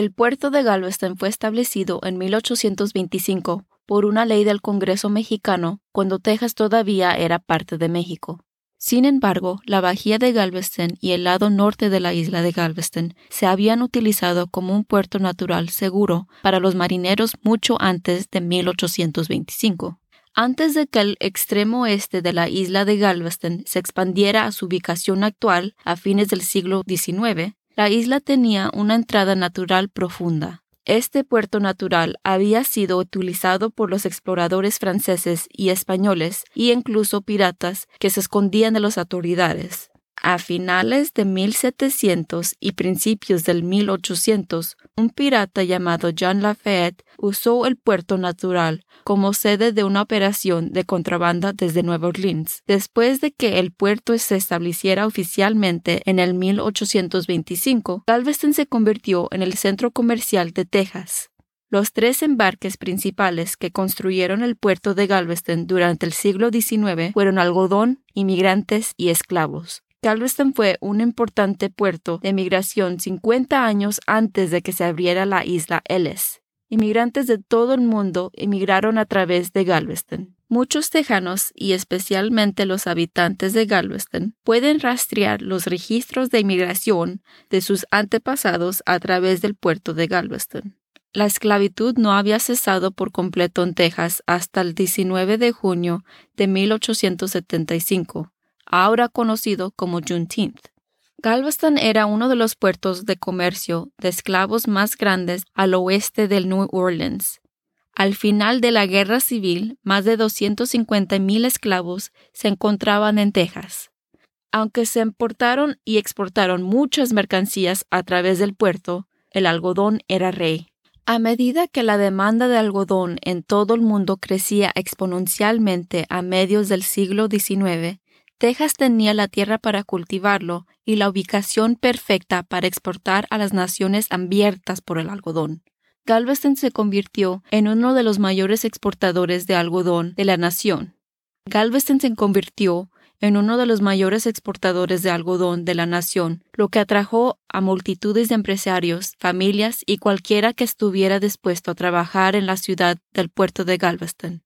El puerto de Galveston fue establecido en 1825 por una ley del Congreso mexicano cuando Texas todavía era parte de México. Sin embargo, la bahía de Galveston y el lado norte de la isla de Galveston se habían utilizado como un puerto natural seguro para los marineros mucho antes de 1825. Antes de que el extremo oeste de la isla de Galveston se expandiera a su ubicación actual a fines del siglo XIX, la isla tenía una entrada natural profunda. Este puerto natural había sido utilizado por los exploradores franceses y españoles y incluso piratas que se escondían de las autoridades. A finales de 1700 y principios del 1800, un pirata llamado John Lafayette usó el puerto natural como sede de una operación de contrabanda desde Nueva Orleans. Después de que el puerto se estableciera oficialmente en el 1825, Galveston se convirtió en el centro comercial de Texas. Los tres embarques principales que construyeron el puerto de Galveston durante el siglo XIX fueron algodón, inmigrantes y esclavos. Galveston fue un importante puerto de migración 50 años antes de que se abriera la isla Ellis. Inmigrantes de todo el mundo emigraron a través de Galveston. Muchos tejanos, y especialmente los habitantes de Galveston, pueden rastrear los registros de inmigración de sus antepasados a través del puerto de Galveston. La esclavitud no había cesado por completo en Texas hasta el 19 de junio de 1875, ahora conocido como Juneteenth. Galveston era uno de los puertos de comercio de esclavos más grandes al oeste del New Orleans. Al final de la Guerra Civil, más de 250.000 esclavos se encontraban en Texas. Aunque se importaron y exportaron muchas mercancías a través del puerto, el algodón era rey. A medida que la demanda de algodón en todo el mundo crecía exponencialmente a medios del siglo XIX, Texas tenía la tierra para cultivarlo y la ubicación perfecta para exportar a las naciones abiertas por el algodón. Galveston se convirtió en uno de los mayores exportadores de algodón de la nación. Galveston se convirtió en uno de los mayores exportadores de algodón de la nación, lo que atrajo a multitudes de empresarios, familias y cualquiera que estuviera dispuesto a trabajar en la ciudad del puerto de Galveston.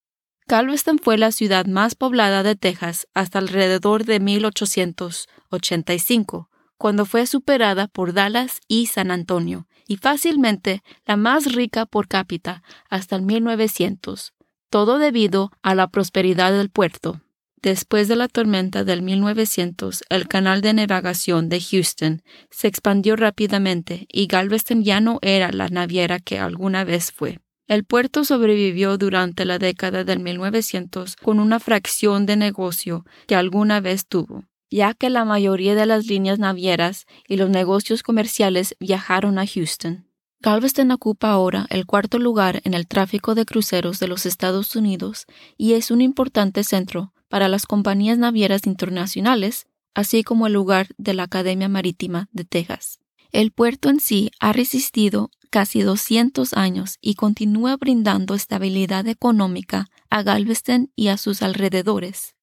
Galveston fue la ciudad más poblada de Texas hasta alrededor de 1885, cuando fue superada por Dallas y San Antonio, y fácilmente la más rica por cápita hasta el 1900, todo debido a la prosperidad del puerto. Después de la tormenta del 1900, el canal de navegación de Houston se expandió rápidamente y Galveston ya no era la naviera que alguna vez fue. El puerto sobrevivió durante la década del 1900 con una fracción de negocio que alguna vez tuvo, ya que la mayoría de las líneas navieras y los negocios comerciales viajaron a Houston. Galveston ocupa ahora el cuarto lugar en el tráfico de cruceros de los Estados Unidos y es un importante centro para las compañías navieras internacionales, así como el lugar de la Academia Marítima de Texas. El puerto en sí ha resistido casi 200 años y continúa brindando estabilidad económica a Galveston y a sus alrededores.